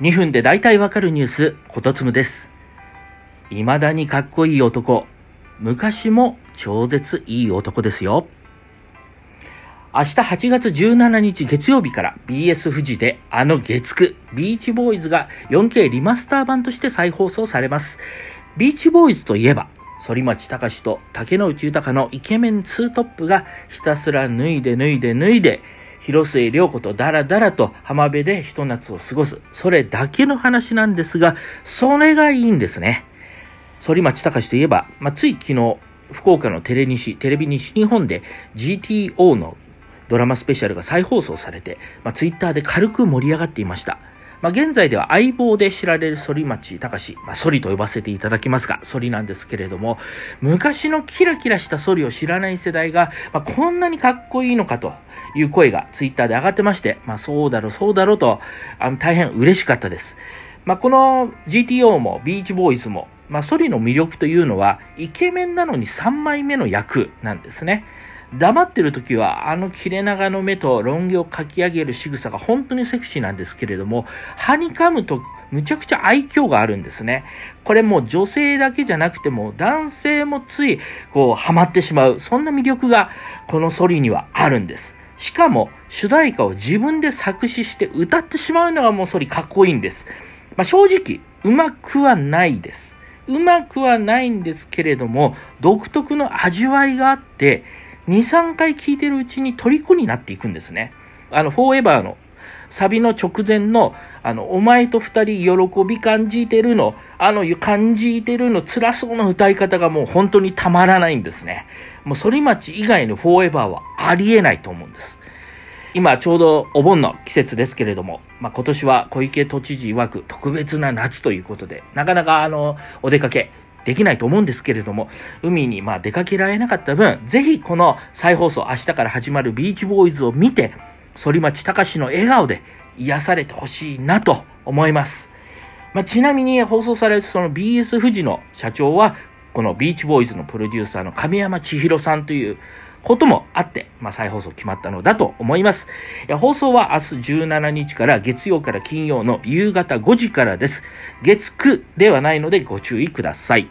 2分で大体わかるニュース、ことつむです。未だにかっこいい男。昔も超絶いい男ですよ。明日8月17日月曜日から BS 富士であの月9ビーチボーイズが 4K リマスター版として再放送されます。ビーチボーイズといえば、反町隆史と竹野内豊のイケメンツートップがひたすら脱いで脱いで脱いで広末涼子とダラダラと浜辺でひと夏を過ごす。それだけの話なんですが、それがいいんですね。反町隆史といえば、まあ、つい昨日、福岡のテレ西、テレビ西日本で GTO のドラマスペシャルが再放送されて、まあ、ツイッターで軽く盛り上がっていました。まあ、現在では相棒で知られる反町隆史、まあ、ソリと呼ばせていただきますが、ソリなんですけれども、昔のキラキラしたソリを知らない世代が、まあ、こんなにかっこいいのかという声がツイッターで上がってまして、まあ、そうだろう、そうだろうと、あの大変嬉しかったです。まあ、この GTO もビーチボーイズも、まあ、ソリの魅力というのは、イケメンなのに3枚目の役なんですね。黙ってる時は、あの切れ長の目とロン毛をかき上げる仕草が本当にセクシーなんですけれども、はにかむとむちゃくちゃ愛嬌があるんですね。これもう女性だけじゃなくても男性もついこうハマってしまう。そんな魅力がこのソリにはあるんです。しかも主題歌を自分で作詞して歌ってしまうのがもうソリかっこいいんです。まあ、正直、うまくはないです。うまくはないんですけれども、独特の味わいがあって、2、3回聴いてるうちに虜になっていくんですね。あの、フォーエバーのサビの直前の、あの、お前と二人喜び感じてるの、あの、感じてるの辛そうな歌い方がもう本当にたまらないんですね。もう、反町以外のフォーエバーはありえないと思うんです。今ちょうどお盆の季節ですけれども、まあ、今年は小池都知事曰く特別な夏ということで、なかなかあの、お出かけできないと思うんですけれども、海にまあ出かけられなかった分、ぜひこの再放送明日から始まるビーチボーイズを見て、反町隆史の笑顔で癒されてほしいなと思います。まあ、ちなみに放送されるその BS 富士の社長は、このビーチボーイズのプロデューサーの亀山千尋さんということもあって、まあ、再放送決まったのだと思います。放送は明日17日から月曜から金曜の夕方5時からです。月9ではないのでご注意ください。